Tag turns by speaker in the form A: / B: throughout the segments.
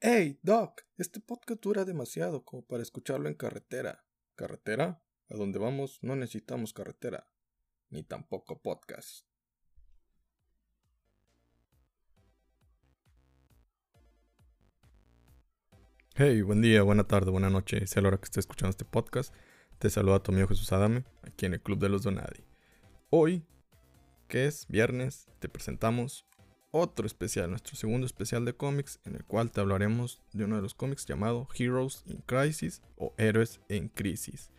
A: Hey, Doc, este podcast dura demasiado como para escucharlo en carretera. ¿Carretera? A donde vamos no necesitamos carretera, ni tampoco podcast. Hey, buen día, buena tarde, buena noche, sea la hora que esté escuchando este podcast. Te saluda tu amigo Jesús Adame, aquí en el Club de los Donadi. Hoy, que es viernes, te presentamos otro especial, nuestro segundo especial de cómics, en el cual te hablaremos de uno de los cómics llamado Heroes in Crisis o Héroes en Crisis.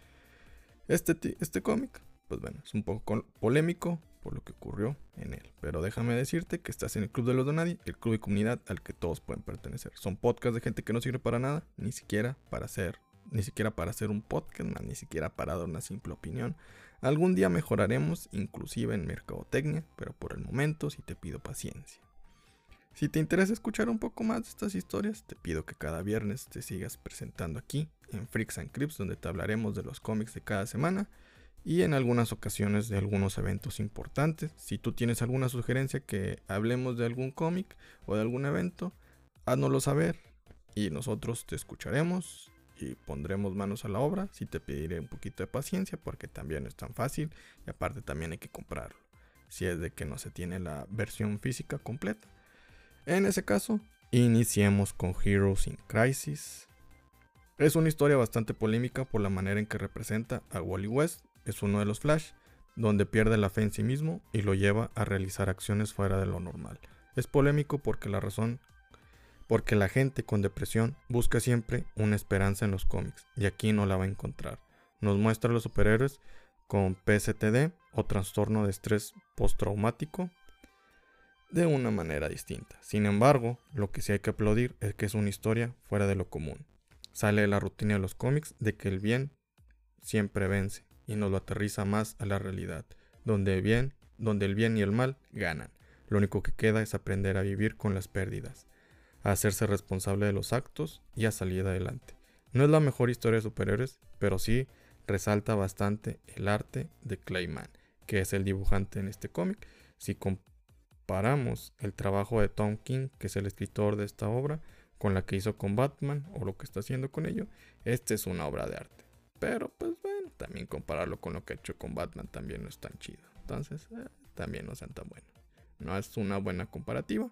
A: Este, este cómic, pues bueno, es un poco polémico por lo que ocurrió en él, pero déjame decirte que estás en el Club de los Donadi, el club de comunidad al que todos pueden pertenecer. Son podcasts de gente que no sirve para nada, ni siquiera para hacer, ni siquiera para hacer un podcast, ni siquiera para dar una simple opinión. Algún día mejoraremos, inclusive en mercadotecnia, pero por el momento sí te pido paciencia. Si te interesa escuchar un poco más de estas historias, te pido que cada viernes te sigas presentando aquí en Freaks and Crips, donde te hablaremos de los cómics de cada semana y en algunas ocasiones de algunos eventos importantes. Si tú tienes alguna sugerencia que hablemos de algún cómic o de algún evento, háznoslo saber y nosotros te escucharemos y pondremos manos a la obra. Si te pediré un poquito de paciencia porque también no es tan fácil y aparte también hay que comprarlo. Si es de que no se tiene la versión física completa. En ese caso, iniciemos con Heroes in Crisis. Es una historia bastante polémica por la manera en que representa a Wally West. Es uno de los Flash, donde pierde la fe en sí mismo y lo lleva a realizar acciones fuera de lo normal. Es polémico porque la razón porque la gente con depresión busca siempre una esperanza en los cómics y aquí no la va a encontrar. Nos muestra a los superhéroes con PSTD o trastorno de estrés postraumático de una manera distinta. Sin embargo, lo que sí hay que aplaudir es que es una historia fuera de lo común. Sale de la rutina de los cómics de que el bien siempre vence y nos lo aterriza más a la realidad, donde el bien, donde el bien y el mal ganan. Lo único que queda es aprender a vivir con las pérdidas a hacerse responsable de los actos y a salir adelante. No es la mejor historia de superhéroes, pero sí resalta bastante el arte de Clayman, que es el dibujante en este cómic. Si comparamos el trabajo de Tom King, que es el escritor de esta obra, con la que hizo con Batman o lo que está haciendo con ello, esta es una obra de arte. Pero pues bueno, también compararlo con lo que ha hecho con Batman también no es tan chido. Entonces, eh, también no sean tan buenos. No es una buena comparativa.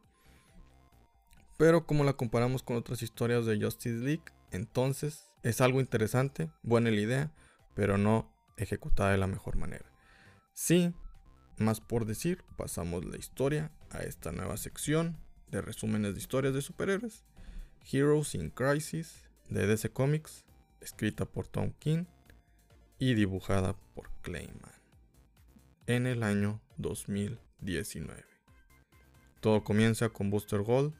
A: Pero como la comparamos con otras historias de Justice League, entonces es algo interesante, buena la idea, pero no ejecutada de la mejor manera. Sí, más por decir, pasamos la historia a esta nueva sección de resúmenes de historias de superhéroes. Heroes in Crisis de DC Comics, escrita por Tom King y dibujada por Clayman en el año 2019. Todo comienza con Booster Gold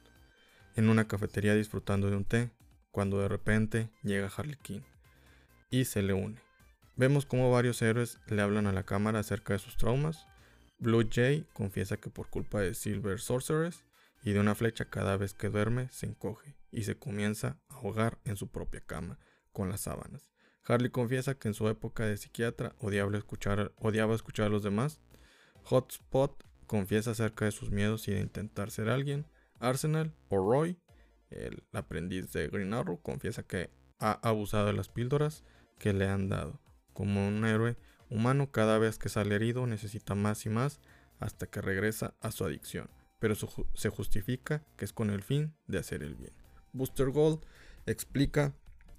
A: en una cafetería disfrutando de un té, cuando de repente llega Harley Quinn y se le une. Vemos como varios héroes le hablan a la cámara acerca de sus traumas. Blue Jay confiesa que por culpa de Silver Sorceress y de una flecha cada vez que duerme se encoge y se comienza a ahogar en su propia cama con las sábanas. Harley confiesa que en su época de psiquiatra odiaba escuchar, odiaba escuchar a los demás. Hotspot confiesa acerca de sus miedos y de intentar ser alguien. Arsenal o Roy, el aprendiz de Green Arrow, confiesa que ha abusado de las píldoras que le han dado. Como un héroe humano, cada vez que sale herido necesita más y más hasta que regresa a su adicción, pero se justifica que es con el fin de hacer el bien. Booster Gold explica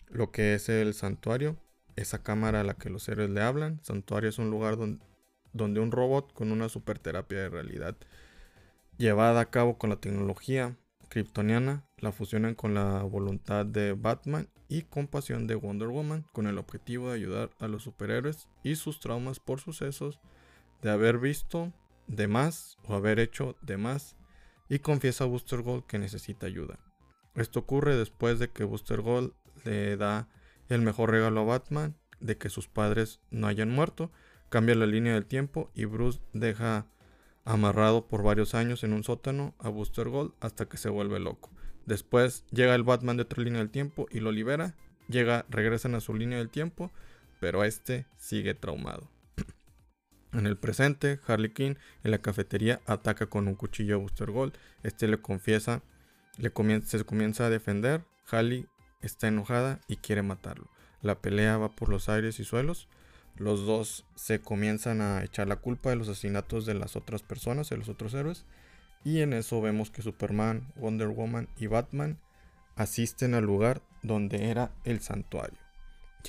A: lo que es el santuario, esa cámara a la que los héroes le hablan. Santuario es un lugar donde, un robot con una super terapia de realidad llevada a cabo con la tecnología kryptoniana, la fusionan con la voluntad de Batman y compasión de Wonder Woman con el objetivo de ayudar a los superhéroes y sus traumas por sucesos de haber visto de más o haber hecho de más y confiesa a Booster Gold que necesita ayuda. Esto ocurre después de que Booster Gold le da el mejor regalo a Batman de que sus padres no hayan muerto, cambia la línea del tiempo y Bruce deja amarrado por varios años en un sótano a Booster Gold hasta que se vuelve loco. Después llega el Batman de otra línea del tiempo y lo libera. Llega, regresan a su línea del tiempo, pero este sigue traumado. en el presente, Harley Quinn en la cafetería ataca con un cuchillo a Booster Gold. Este le confiesa Le se comienza a defender. Harley está enojada y quiere matarlo. La pelea va por los aires y suelos. Los dos se comienzan a echar la culpa de los asesinatos de las otras personas, de los otros héroes. Y en eso vemos que Superman, Wonder Woman y Batman asisten al lugar donde era el santuario.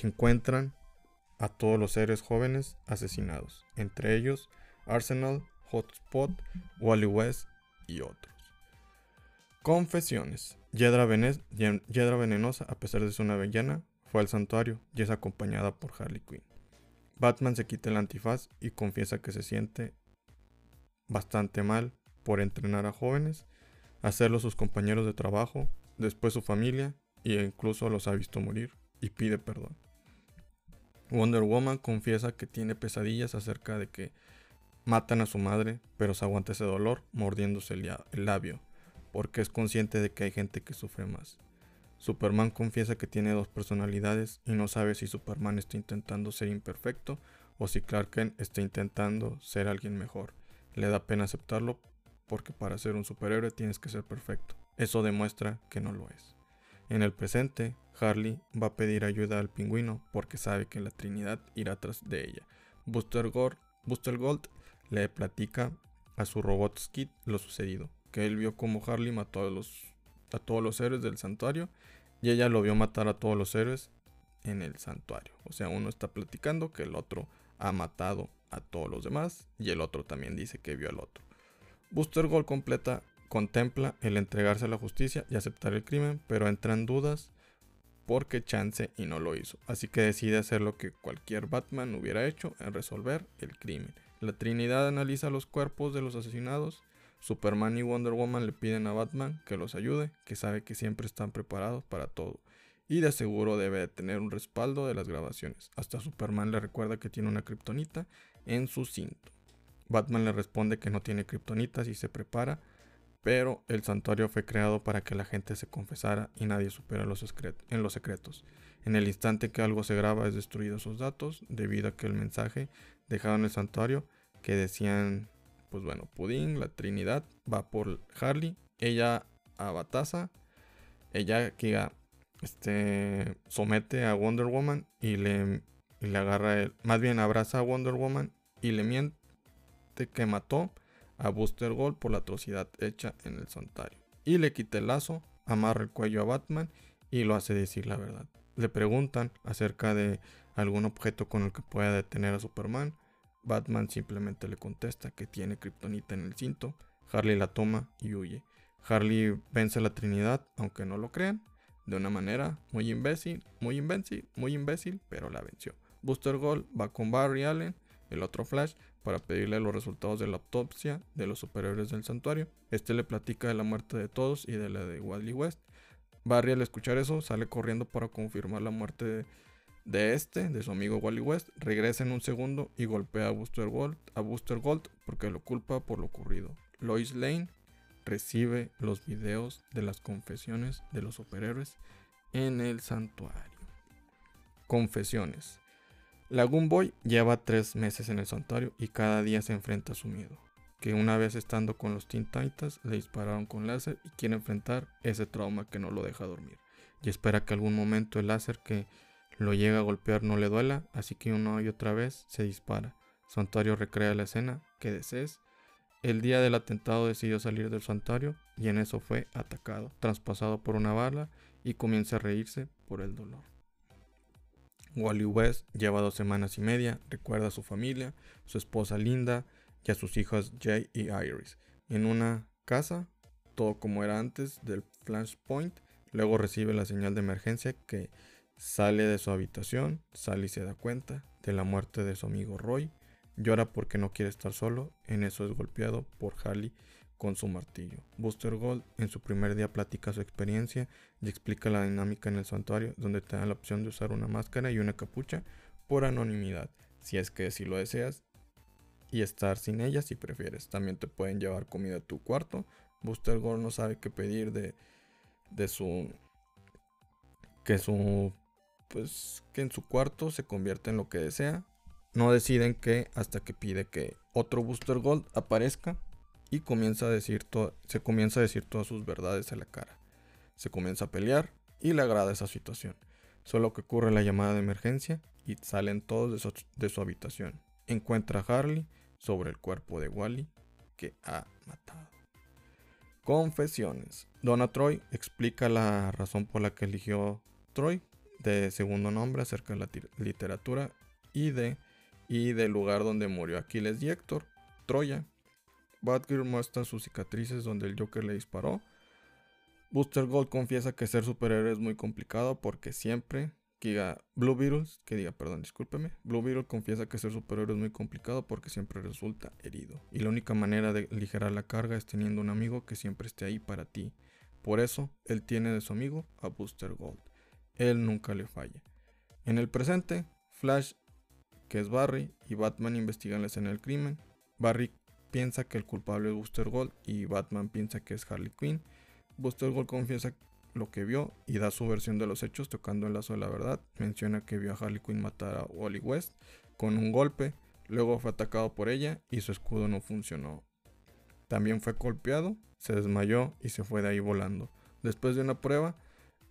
A: Y encuentran a todos los héroes jóvenes asesinados. Entre ellos Arsenal, Hotspot, Wally West y otros. Confesiones. Yedra, venenosa, a pesar de ser una villana, fue al santuario y es acompañada por Harley Quinn. Batman se quita el antifaz y confiesa que se siente bastante mal por entrenar a jóvenes, hacerlo sus compañeros de trabajo, después su familia e incluso los ha visto morir y pide perdón. Wonder Woman confiesa que tiene pesadillas acerca de que matan a su madre, pero se aguanta ese dolor mordiéndose el labio, porque es consciente de que hay gente que sufre más. Superman confiesa que tiene dos personalidades y no sabe si Superman está intentando ser imperfecto o si Clark Kent está intentando ser alguien mejor. Le da pena aceptarlo porque para ser un superhéroe tienes que ser perfecto. Eso demuestra que no lo es. En el presente, Harley va a pedir ayuda al pingüino porque sabe que la Trinidad irá tras de ella. Buster Gold, Gold le platica a su robot Skid lo sucedido, que él vio como Harley mató a, los, a todos los héroes del santuario y ella lo vio matar a todos los héroes en el santuario. O sea, uno está platicando que el otro ha matado a todos los demás y el otro también dice que vio al otro. Buster Gold completa, contempla el entregarse a la justicia y aceptar el crimen, pero entra en dudas porque chance y no lo hizo. Así que decide hacer lo que cualquier Batman hubiera hecho en resolver el crimen. La Trinidad analiza los cuerpos de los asesinados. Superman y Wonder Woman le piden a Batman que los ayude, que sabe que siempre están preparados para todo. Y de seguro debe de tener un respaldo de las grabaciones. Hasta Superman le recuerda que tiene una kriptonita en su cinto. Batman le responde que no tiene kriptonitas y se prepara, pero el santuario fue creado para que la gente se confesara y nadie supera los en los secretos. En el instante que algo se graba es destruido sus datos debido a que el mensaje dejado en el santuario que decían, pues bueno, Pudín, la Trinidad, va por Harley, ella a Batasa, ella que este, somete a Wonder Woman y le, le agarra, más bien abraza a Wonder Woman y le miente que mató a Buster Gold por la atrocidad hecha en el santuario. Y le quita el lazo, amarra el cuello a Batman y lo hace decir la verdad. Le preguntan acerca de algún objeto con el que pueda detener a Superman. Batman simplemente le contesta que tiene kriptonita en el cinto. Harley la toma y huye. Harley vence a la Trinidad, aunque no lo crean, de una manera muy imbécil, muy imbécil, muy imbécil, pero la venció. Buster Gold va con Barry Allen, el otro Flash, para pedirle los resultados de la autopsia de los superiores del santuario. Este le platica de la muerte de todos y de la de Wally West. Barry al escuchar eso sale corriendo para confirmar la muerte de de este, de su amigo Wally West, regresa en un segundo y golpea a Booster Gold, a Gold porque lo culpa por lo ocurrido. Lois Lane recibe los videos de las confesiones de los superhéroes en el santuario. Confesiones. Lagoon Boy lleva tres meses en el santuario y cada día se enfrenta a su miedo. Que una vez estando con los Teen Titans le dispararon con láser y quiere enfrentar ese trauma que no lo deja dormir. Y espera que algún momento el láser que lo llega a golpear no le duela, así que una y otra vez se dispara. Santuario recrea la escena que desees. El día del atentado decidió salir del santuario y en eso fue atacado, traspasado por una bala y comienza a reírse por el dolor. Wally West lleva dos semanas y media, recuerda a su familia, su esposa Linda y a sus hijas Jay y Iris. En una casa, todo como era antes del Flashpoint, luego recibe la señal de emergencia que Sale de su habitación, sale y se da cuenta de la muerte de su amigo Roy. Llora porque no quiere estar solo. En eso es golpeado por Harley con su martillo. Buster Gold en su primer día platica su experiencia y explica la dinámica en el santuario, donde te dan la opción de usar una máscara y una capucha por anonimidad, si es que si lo deseas, y estar sin ella si prefieres. También te pueden llevar comida a tu cuarto. Buster Gold no sabe qué pedir de, de su que su pues que en su cuarto se convierte en lo que desea. No deciden que hasta que pide que otro Booster Gold aparezca y a decir se comienza a decir todas sus verdades en la cara. Se comienza a pelear y le agrada esa situación. Solo que ocurre la llamada de emergencia y salen todos de su, de su habitación. Encuentra a Harley sobre el cuerpo de Wally que ha matado. Confesiones. Donna Troy explica la razón por la que eligió Troy de segundo nombre acerca de la literatura y de y del lugar donde murió Aquiles y Héctor, Troya. Batgirl muestra sus cicatrices donde el Joker le disparó. Booster Gold confiesa que ser superhéroe es muy complicado porque siempre que Blue Beetle, que diga, perdón, discúlpeme. Blue Beetle confiesa que ser superhéroe es muy complicado porque siempre resulta herido. Y la única manera de aligerar la carga es teniendo un amigo que siempre esté ahí para ti. Por eso, él tiene de su amigo a Booster Gold. Él nunca le falla. En el presente, Flash, que es Barry, y Batman investigan la escena del crimen. Barry piensa que el culpable es Booster Gold y Batman piensa que es Harley Quinn. Booster Gold confiesa lo que vio y da su versión de los hechos tocando el lazo de la verdad. Menciona que vio a Harley Quinn matar a Wally West con un golpe, luego fue atacado por ella y su escudo no funcionó. También fue golpeado, se desmayó y se fue de ahí volando. Después de una prueba,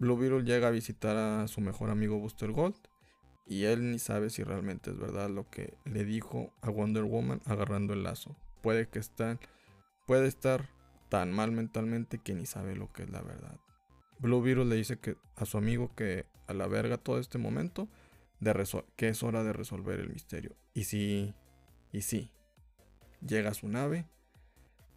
A: Blue Beetle llega a visitar a su mejor amigo Buster Gold y él ni sabe si realmente es verdad lo que le dijo a Wonder Woman agarrando el lazo. Puede que puede estar tan mal mentalmente que ni sabe lo que es la verdad. Blue Beetle le dice que a su amigo que a la verga todo este momento, que es hora de resolver el misterio. Y si, y si, llega su nave,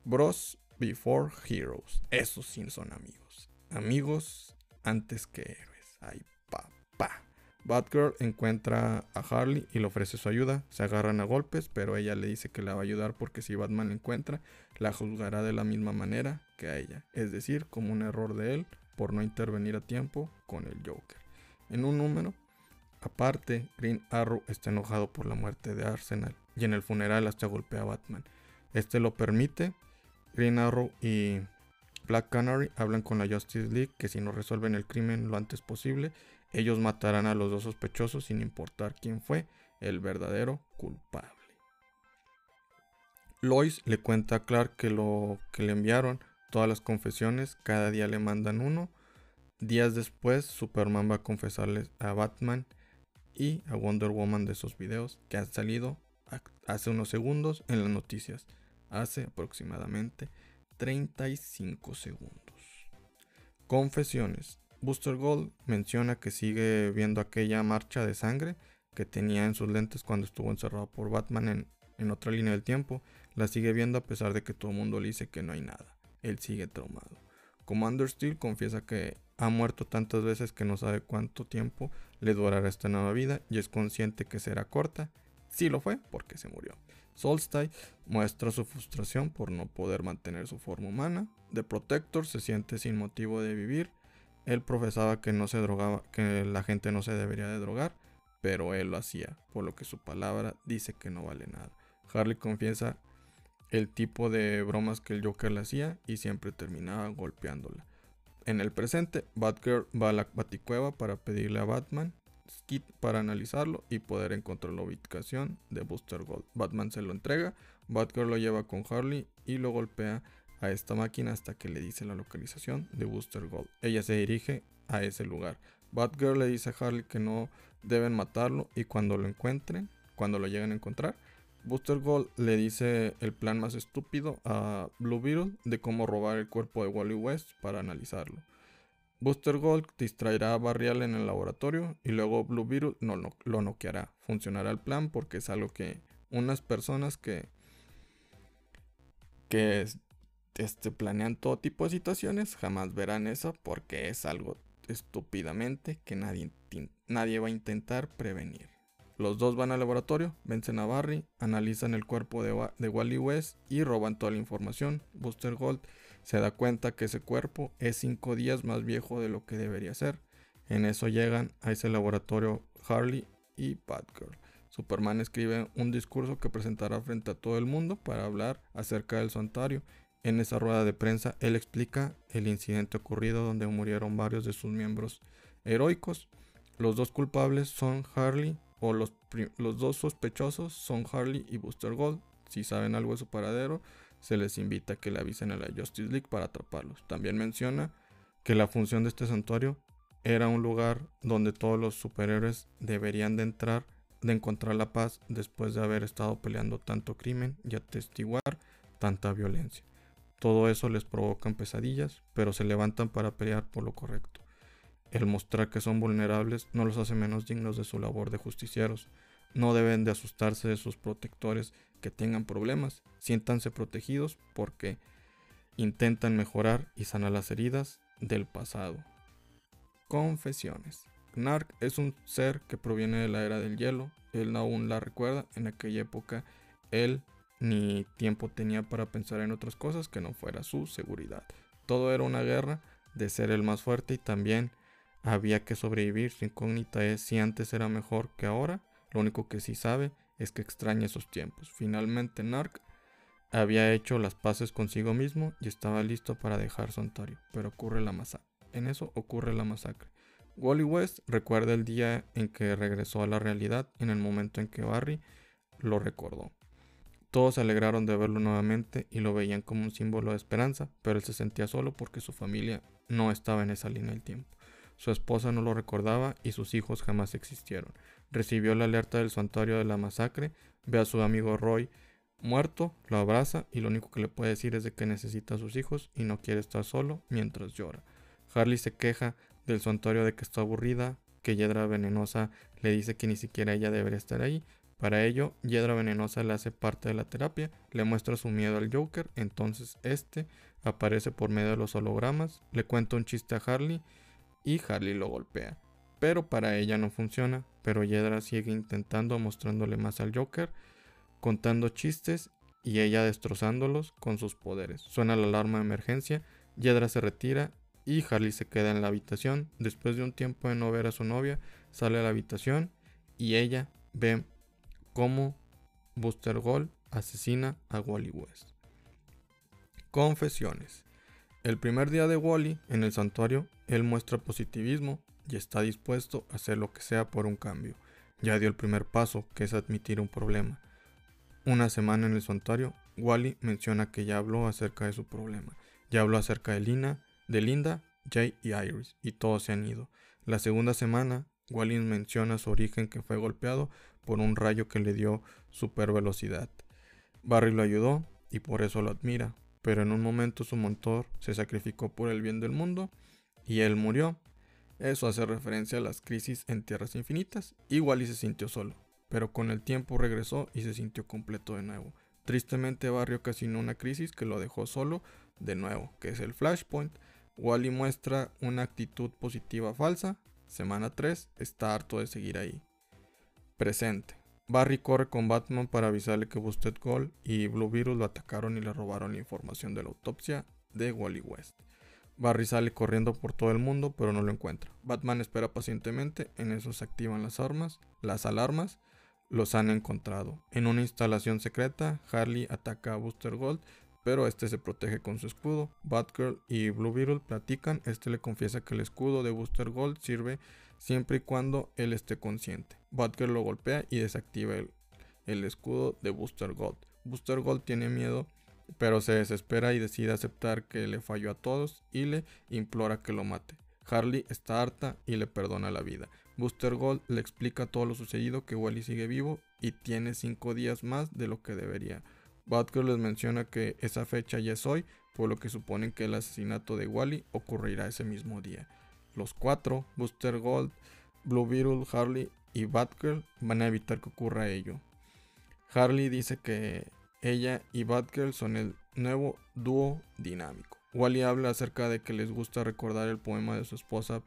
A: Bros Before Heroes. Esos sí son amigos. Amigos antes que héroes. Ay, papá. Batgirl encuentra a Harley y le ofrece su ayuda. Se agarran a golpes, pero ella le dice que la va a ayudar porque si Batman la encuentra, la juzgará de la misma manera que a ella. Es decir, como un error de él por no intervenir a tiempo con el Joker. En un número, aparte, Green Arrow está enojado por la muerte de Arsenal y en el funeral hasta golpea a Batman. Este lo permite. Green Arrow y Black Canary hablan con la Justice League que si no resuelven el crimen lo antes posible, ellos matarán a los dos sospechosos sin importar quién fue el verdadero culpable. Lois le cuenta a Clark que lo que le enviaron todas las confesiones, cada día le mandan uno. Días después, Superman va a confesarles a Batman y a Wonder Woman de esos videos que han salido hace unos segundos en las noticias. Hace aproximadamente 35 segundos. Confesiones. Booster Gold menciona que sigue viendo aquella marcha de sangre que tenía en sus lentes cuando estuvo encerrado por Batman en, en otra línea del tiempo. La sigue viendo a pesar de que todo el mundo le dice que no hay nada él sigue traumado. Commander Steel confiesa que ha muerto tantas veces que no sabe cuánto tiempo le durará esta nueva vida y es consciente que será corta. Sí lo fue porque se murió. Solstice muestra su frustración por no poder mantener su forma humana. The Protector se siente sin motivo de vivir. Él profesaba que no se drogaba, que la gente no se debería de drogar, pero él lo hacía, por lo que su palabra dice que no vale nada. Harley confiesa el tipo de bromas que el Joker le hacía y siempre terminaba golpeándola. En el presente, Batgirl va a la Baticueva para pedirle a Batman kit para analizarlo y poder encontrar la ubicación de Booster Gold. Batman se lo entrega, Batgirl lo lleva con Harley y lo golpea a esta máquina hasta que le dice la localización de Booster Gold. Ella se dirige a ese lugar. Batgirl le dice a Harley que no deben matarlo y cuando lo encuentren, cuando lo lleguen a encontrar, Booster Gold le dice el plan más estúpido a Blue Beetle de cómo robar el cuerpo de Wally West para analizarlo. Booster Gold distraerá a Barrial en el laboratorio y luego Blue Beetle no, lo noqueará. Funcionará el plan porque es algo que unas personas que, que este, planean todo tipo de situaciones jamás verán eso porque es algo estúpidamente que nadie, nadie va a intentar prevenir. Los dos van al laboratorio, vencen a Barry, analizan el cuerpo de, Wally West y roban toda la información. Buster Gold se da cuenta que ese cuerpo es 5 días más viejo de lo que debería ser. En eso llegan a ese laboratorio Harley y Batgirl. Superman escribe un discurso que presentará frente a todo el mundo para hablar acerca del santuario. En esa rueda de prensa él explica el incidente ocurrido donde murieron varios de sus miembros heroicos. Los dos culpables son Harley o los, los dos sospechosos son Harley y Booster Gold. Si saben algo de su paradero, se les invita a que le avisen a la Justice League para atraparlos. También menciona que la función de este santuario era un lugar donde todos los superhéroes deberían de entrar, de encontrar la paz después de haber estado peleando tanto crimen y atestiguar tanta violencia. Todo eso les provocan pesadillas, pero se levantan para pelear por lo correcto. El mostrar que son vulnerables no los hace menos dignos de su labor de justicieros. No deben de asustarse de sus protectores que tengan problemas. Siéntanse protegidos porque intentan mejorar y sanar las heridas del pasado. Confesiones. Nark es un ser que proviene de la era del hielo. Él aún la recuerda. En aquella época él ni tiempo tenía para pensar en otras cosas que no fuera su seguridad. Todo era una guerra de ser el más fuerte y también había que sobrevivir. Su incógnita es si antes era mejor que ahora. Lo único que sí sabe es que extraña esos tiempos. Finalmente Nark había hecho las paces consigo mismo y estaba listo para dejar su Ontario, pero ocurre la masacre. En eso ocurre la masacre. Wally West recuerda el día en que regresó a la realidad en el momento en que Barry lo recordó. Todos se alegraron de verlo nuevamente y lo veían como un símbolo de esperanza, pero él se sentía solo porque su familia no estaba en esa línea del tiempo. Su esposa no lo recordaba y sus hijos jamás existieron. Recibió la alerta del santuario de la masacre, ve a su amigo Roy muerto, lo abraza y lo único que le puede decir es de que necesita a sus hijos y no quiere estar solo mientras llora. Harley se queja del santuario de que está aburrida, que Yedra Venenosa le dice que ni siquiera ella debería estar ahí. Para ello, Yedra Venenosa le hace parte de la terapia, le muestra su miedo al Joker, entonces este aparece por medio de los hologramas, le cuenta un chiste a Harley y Harley lo golpea. Pero para ella no funciona, pero Yedra sigue intentando mostrándole más al Joker, contando chistes y ella destrozándolos con sus poderes. Suena la alarma de emergencia, Yedra se retira y Harley se queda en la habitación. Después de un tiempo de no ver a su novia, sale a la habitación y ella ve cómo Buster Gold asesina a Wally West. Confesiones. El primer día de Wally en el santuario, él muestra positivismo y está dispuesto a hacer lo que sea por un cambio. Ya dio el primer paso, que es admitir un problema. Una semana en el santuario, Wally menciona que ya habló acerca de su problema. Ya habló acerca de Lina, de Linda, Jay y Iris, y todos se han ido. La segunda semana, Wally menciona su origen que fue golpeado por un rayo que le dio super velocidad. Barry lo ayudó y por eso lo admira, pero en un momento su motor se sacrificó por el bien del mundo y él murió. Eso hace referencia a las crisis en Tierras Infinitas. Igual y se sintió solo, pero con el tiempo regresó y se sintió completo de nuevo. Tristemente Barry ocasionó una crisis que lo dejó solo de nuevo, que es el Flashpoint. Wally muestra una actitud positiva falsa. Semana 3 está harto de seguir ahí. Presente. Barry corre con Batman para avisarle que Busted Gold y Blue Beetle lo atacaron y le robaron la información de la autopsia de Wally West. Barry sale corriendo por todo el mundo, pero no lo encuentra. Batman espera pacientemente, en eso se activan las armas, las alarmas, los han encontrado. En una instalación secreta, Harley ataca a Booster Gold, pero este se protege con su escudo. Batgirl y Blue Beetle platican, este le confiesa que el escudo de Booster Gold sirve siempre y cuando él esté consciente. Batgirl lo golpea y desactiva el, el escudo de Booster Gold. Booster Gold tiene miedo, pero se desespera y decide aceptar que le falló a todos y le implora que lo mate. Harley está harta y le perdona la vida. Booster Gold le explica todo lo sucedido, que Wally sigue vivo y tiene 5 días más de lo que debería. Batgirl les menciona que esa fecha ya es hoy, por lo que suponen que el asesinato de Wally ocurrirá ese mismo día. Los cuatro, Booster Gold, Blue Beetle, Harley y Batgirl, van a evitar que ocurra ello. Harley dice que ella y Batgirl son el nuevo dúo dinámico. Wally habla acerca de que les gusta recordar el poema de su esposa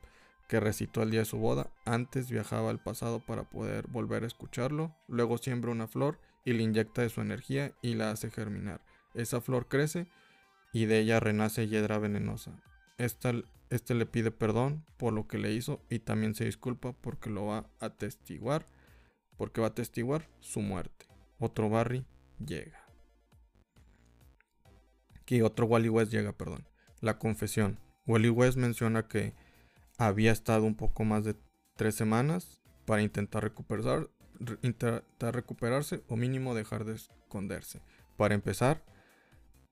A: que recitó el día de su boda. Antes viajaba al pasado para poder volver a escucharlo. Luego siembra una flor y le inyecta de su energía y la hace germinar. Esa flor crece y de ella renace Hiedra Venenosa. Este le pide perdón por lo que le hizo y también se disculpa porque lo va a atestiguar, porque va a atestiguar su muerte. Otro Barry llega. Que otro Wally West llega, perdón. La confesión. Wally West menciona que había estado un poco más de tres semanas para intentar intentar recuperarse o mínimo dejar de esconderse. Para empezar,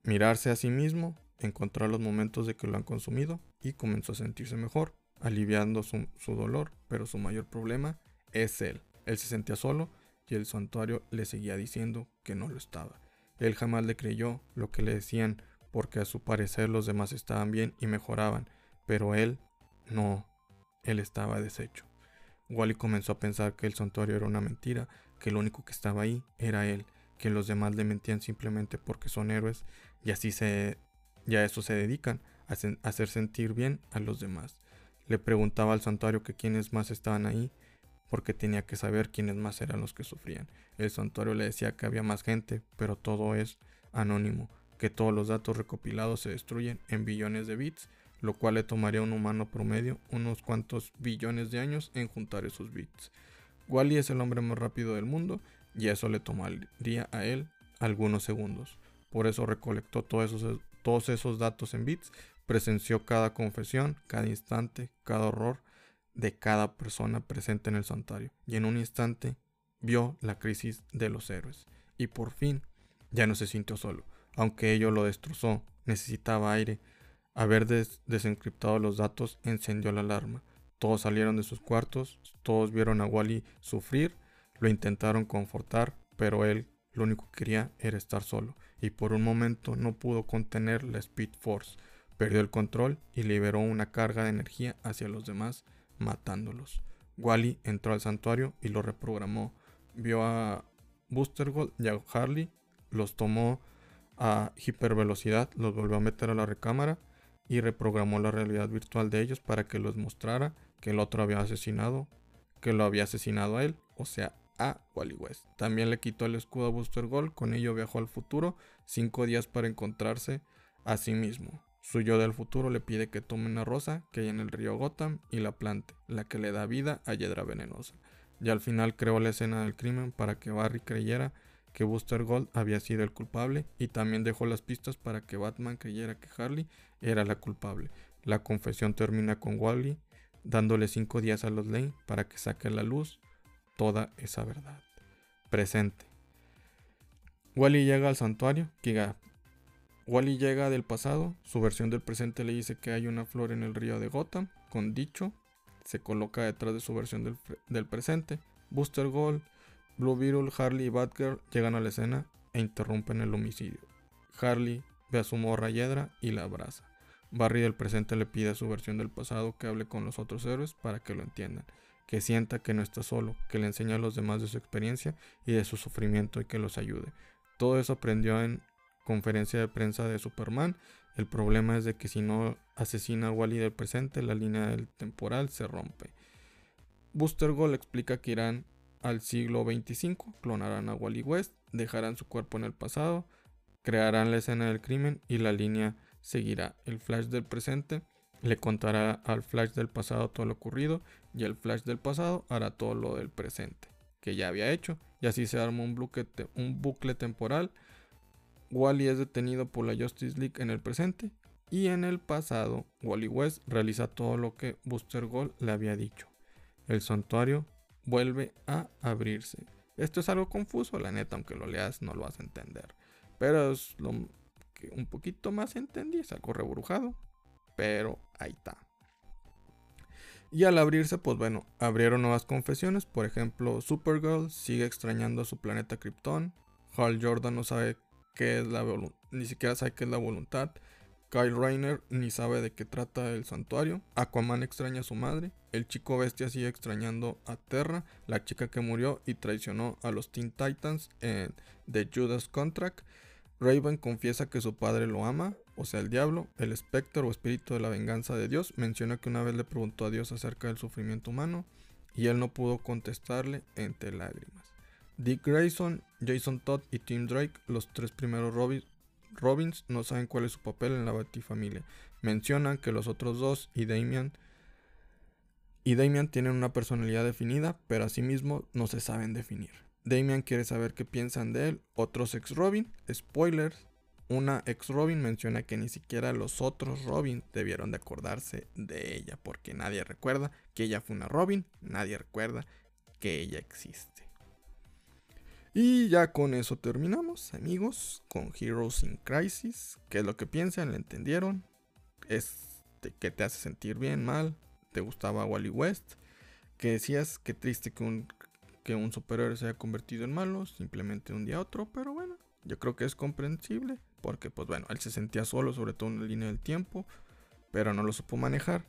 A: mirarse a sí mismo, encontrar los momentos de que lo han consumido y comenzó a sentirse mejor, aliviando su dolor, pero su mayor problema es él. Él se sentía solo y el santuario le seguía diciendo que no lo estaba. Él jamás le creyó lo que le decían porque a su parecer los demás estaban bien y mejoraban, pero él no, él estaba deshecho. Wally comenzó a pensar que el santuario era una mentira, que lo único que estaba ahí era él, que los demás le mentían simplemente porque son héroes y así se ya eso se dedican a, a hacer sentir bien a los demás. Le preguntaba al santuario que quiénes más estaban ahí porque tenía que saber quiénes más eran los que sufrían. El santuario le decía que había más gente, pero todo es anónimo, que todos los datos recopilados se destruyen en billones de bits lo cual le tomaría a un humano promedio unos cuantos billones de años en juntar esos bits. Wally es el hombre más rápido del mundo y eso le tomaría a él algunos segundos. Por eso recolectó todos esos, todos esos datos en bits, presenció cada confesión, cada instante, cada horror de cada persona presente en el santuario y en un instante vio la crisis de los héroes y por fin ya no se sintió solo. Aunque ello lo destrozó, necesitaba aire Haber desencriptado los datos encendió la alarma. Todos salieron de sus cuartos, todos vieron a Wally sufrir, lo intentaron confortar, pero él lo único que quería era estar solo, y por un momento no pudo contener la Speed Force. Perdió el control y liberó una carga de energía hacia los demás, matándolos. Wally entró al santuario y lo reprogramó. Vio a Booster Gold y a Harley, los tomó a hipervelocidad, los volvió a meter a la recámara y reprogramó la realidad virtual de ellos para que los mostrara que el otro había asesinado, que lo había asesinado a él, o sea, a Wally West. También le quitó el escudo a Booster Gold, con ello viajó al futuro, cinco días para encontrarse a sí mismo. Su yo del futuro le pide que tome una rosa que hay en el río Gotham y la plante, la que le da vida a Yedra Venenosa. Y al final creó la escena del crimen para que Barry creyera que Booster Gold había sido el culpable y también dejó las pistas para que Batman creyera que Harley era la culpable. La confesión termina con Wally dándole cinco días a los Lane para que saque a la luz toda esa verdad. Presente. Wally llega al santuario. Kiga. Wally llega del pasado. Su versión del presente le dice que hay una flor en el río de Gotham. Con dicho, se coloca detrás de su versión del, presente. Booster Gold Blue Beetle, Harley y Batgirl llegan a la escena e interrumpen el homicidio. Harley ve a su morra Yedra y la abraza. Barry del presente le pide a su versión del pasado que hable con los otros héroes para que lo entiendan, que sienta que no está solo, que le enseñe a los demás de su experiencia y de su sufrimiento y que los ayude. Todo eso aprendió en conferencia de prensa de Superman. El problema es de que si no asesina a Wally del presente, la línea del temporal se rompe. Booster Gold explica que irán al siglo 25, clonarán a Wally West, dejarán su cuerpo en el pasado, crearán la escena del crimen y la línea seguirá. El Flash del presente le contará al Flash del pasado todo lo ocurrido y el Flash del pasado hará todo lo del presente que ya había hecho y así se arma un, un bucle temporal. Wally es detenido por la Justice League en el presente y en el pasado Wally West realiza todo lo que Booster Gold le había dicho. El santuario vuelve a abrirse. Esto es algo confuso, la neta, aunque lo leas no lo vas a entender. Pero es lo que un poquito más entendí, es algo rebrujado. Pero ahí está. Y al abrirse, pues bueno, abrieron nuevas confesiones. Por ejemplo, Supergirl sigue extrañando a su planeta Krypton. Hal Jordan no sabe qué es la ni siquiera sabe qué es la voluntad. Kyle Rayner ni sabe de qué trata el santuario. Aquaman extraña a su madre. El chico bestia sigue extrañando a Terra, la chica que murió y traicionó a los Teen Titans en The Judas Contract. Raven confiesa que su padre lo ama, o sea, el diablo. El espectro o espíritu de la venganza de Dios menciona que una vez le preguntó a Dios acerca del sufrimiento humano y él no pudo contestarle entre lágrimas. Dick Grayson, Jason Todd y Tim Drake, los tres primeros Robins, no saben cuál es su papel en la Batifamilia. Mencionan que los otros dos y Damian y Damian tienen una personalidad definida, pero asimismo no se saben definir. Damian quiere saber qué piensan de él. Otros ex Robin, spoilers, una ex Robin menciona que ni siquiera los otros Robin debieron de acordarse de ella, porque nadie recuerda que ella fue una Robin, nadie recuerda que ella existe. Y ya con eso terminamos, amigos, con Heroes in Crisis. ¿Qué es lo que piensan? ¿Le entendieron? ¿Es que te hace sentir bien, mal? ¿Te gustaba Wally West? ¿Que decías que triste que un, que un superhéroe se haya convertido en malo simplemente un día a otro? Pero bueno, yo creo que es comprensible. Porque, pues bueno, él se sentía solo, sobre todo en la línea del tiempo. Pero no lo supo manejar.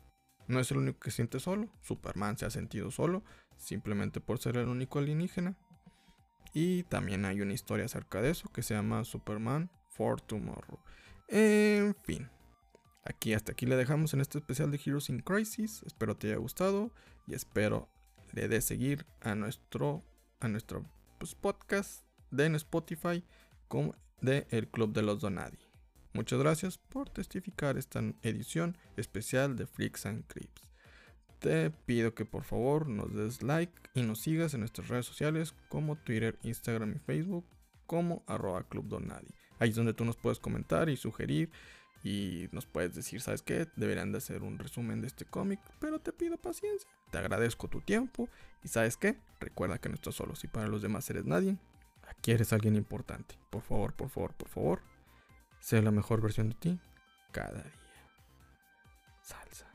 A: No es el único que siente solo. Superman se ha sentido solo. Simplemente por ser el único alienígena. Y también hay una historia acerca de eso que se llama Superman for Tomorrow. En fin. Aquí hasta aquí le dejamos en este especial de Heroes in Crisis. Espero te haya gustado y espero le dé seguir a nuestro a nuestro pues, podcast de en Spotify como de El Club de los Donadi. Muchas gracias por testificar esta edición especial de Freaks and Creeps. Te pido que por favor nos des like y nos sigas en nuestras redes sociales como Twitter, Instagram y Facebook como arroba Club Donadi. Ahí es donde tú nos puedes comentar y sugerir y nos puedes decir, ¿sabes qué? Deberían de hacer un resumen de este cómic, pero te pido paciencia. Te agradezco tu tiempo y ¿sabes qué? Recuerda que no estás solo, si para los demás eres nadie, aquí eres alguien importante. Por favor, por favor, por favor, sé la mejor versión de ti cada día. Salsa.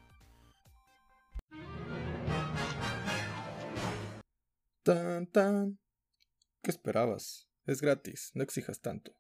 A: Tan tan. ¿Qué esperabas? Es gratis, no exijas tanto.